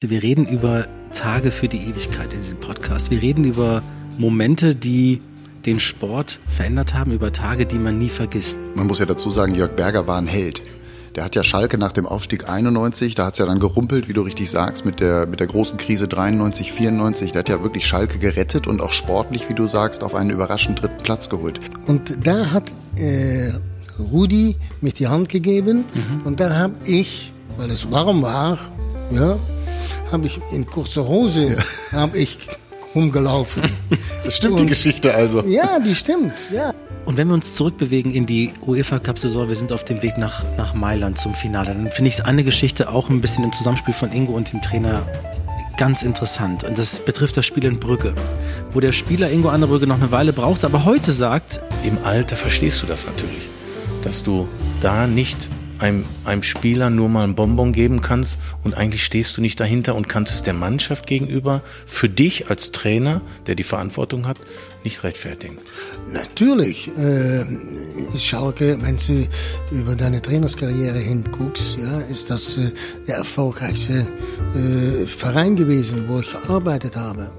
Wir reden über Tage für die Ewigkeit in diesem Podcast. Wir reden über Momente, die den Sport verändert haben, über Tage, die man nie vergisst. Man muss ja dazu sagen, Jörg Berger war ein Held. Der hat ja Schalke nach dem Aufstieg 91, da hat es ja dann gerumpelt, wie du richtig sagst, mit der, mit der großen Krise 93, 94. Der hat ja wirklich Schalke gerettet und auch sportlich, wie du sagst, auf einen überraschenden dritten Platz geholt. Und da hat äh, Rudi mich die Hand gegeben mhm. und da habe ich, weil es warm war, ja, habe ich in kurzer Hose ja. habe ich rumgelaufen. Das stimmt Und, die Geschichte also. Ja, die stimmt, ja. Und wenn wir uns zurückbewegen in die UEFA Cup Saison, wir sind auf dem Weg nach, nach Mailand zum Finale, dann finde ich es eine Geschichte auch ein bisschen im Zusammenspiel von Ingo und dem Trainer ganz interessant. Und das betrifft das Spiel in Brügge, wo der Spieler Ingo Annerbrügge noch eine Weile braucht, aber heute sagt, im Alter verstehst du das natürlich, dass du da nicht einem, einem Spieler nur mal ein Bonbon geben kannst und eigentlich stehst du nicht dahinter und kannst es der Mannschaft gegenüber für dich als Trainer, der die Verantwortung hat, nicht rechtfertigen. Natürlich. Äh, Schalke, wenn du über deine Trainerskarriere hinguckst, ja, ist das äh, der erfolgreichste äh, Verein gewesen, wo ich gearbeitet habe.